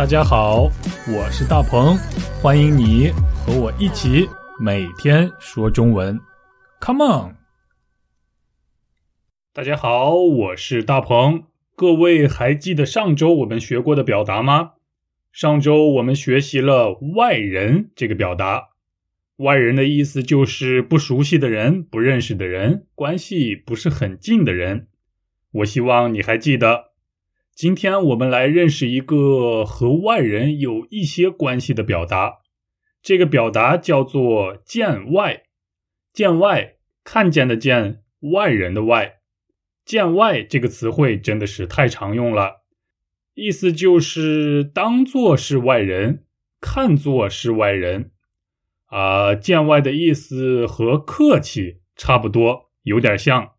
大家好，我是大鹏，欢迎你和我一起每天说中文。Come on！大家好，我是大鹏。各位还记得上周我们学过的表达吗？上周我们学习了“外人”这个表达。外人的意思就是不熟悉的人、不认识的人、关系不是很近的人。我希望你还记得。今天我们来认识一个和外人有一些关系的表达。这个表达叫做“见外”。见外，看见的见，外人的外。见外这个词汇真的是太常用了，意思就是当做是外人，看作是外人。啊，见外的意思和客气差不多，有点像。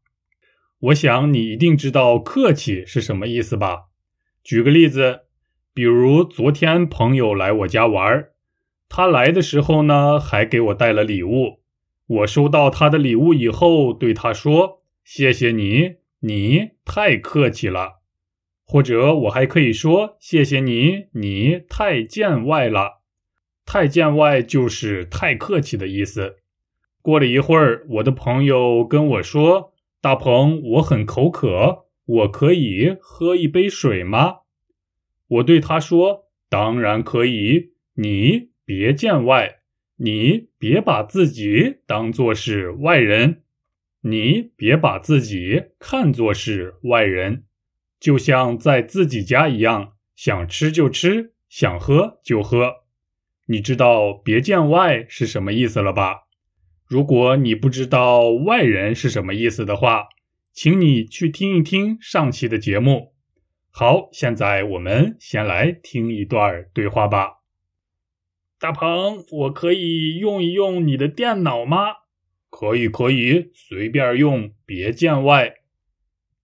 我想你一定知道客气是什么意思吧？举个例子，比如昨天朋友来我家玩他来的时候呢，还给我带了礼物。我收到他的礼物以后，对他说：“谢谢你，你太客气了。”或者我还可以说：“谢谢你，你太见外了。”太见外就是太客气的意思。过了一会儿，我的朋友跟我说：“大鹏，我很口渴，我可以喝一杯水吗？”我对他说：“当然可以，你别见外，你别把自己当做是外人，你别把自己看作是外人，就像在自己家一样，想吃就吃，想喝就喝。”你知道“别见外”是什么意思了吧？如果你不知道“外人”是什么意思的话，请你去听一听上期的节目。好，现在我们先来听一段对话吧。大鹏，我可以用一用你的电脑吗？可以，可以，随便用，别见外。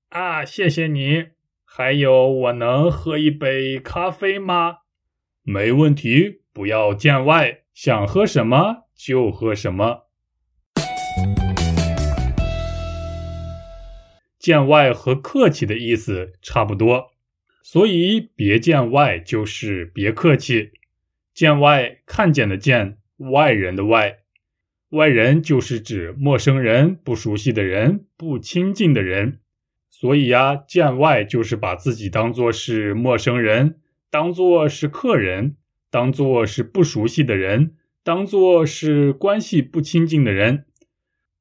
啊，谢谢你。还有，我能喝一杯咖啡吗？没问题。不要见外，想喝什么就喝什么。见外和客气的意思差不多，所以别见外就是别客气。见外，看见的见，外人的外，外人就是指陌生人、不熟悉的人、不亲近的人。所以呀，见外就是把自己当做是陌生人，当做是客人。当做是不熟悉的人，当做是关系不亲近的人。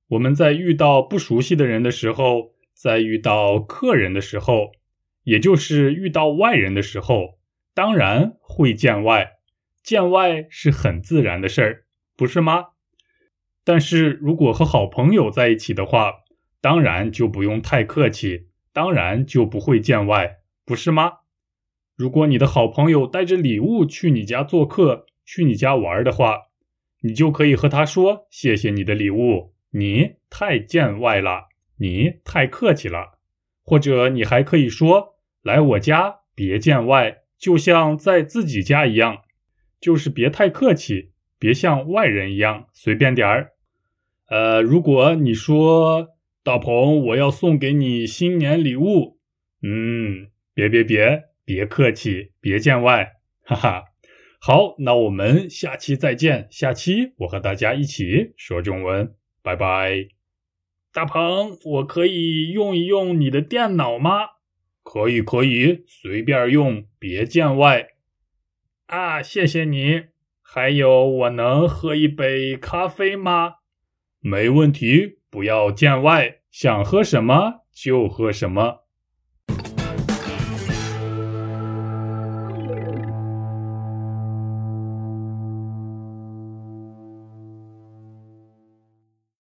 我们在遇到不熟悉的人的时候，在遇到客人的时候，也就是遇到外人的时候，当然会见外。见外是很自然的事儿，不是吗？但是如果和好朋友在一起的话，当然就不用太客气，当然就不会见外，不是吗？如果你的好朋友带着礼物去你家做客，去你家玩的话，你就可以和他说：“谢谢你的礼物，你太见外了，你太客气了。”或者你还可以说：“来我家别见外，就像在自己家一样，就是别太客气，别像外人一样随便点儿。”呃，如果你说大鹏，我要送给你新年礼物，嗯，别别别。别客气，别见外，哈哈。好，那我们下期再见。下期我和大家一起说中文，拜拜。大鹏，我可以用一用你的电脑吗？可以，可以，随便用，别见外。啊，谢谢你。还有，我能喝一杯咖啡吗？没问题，不要见外，想喝什么就喝什么。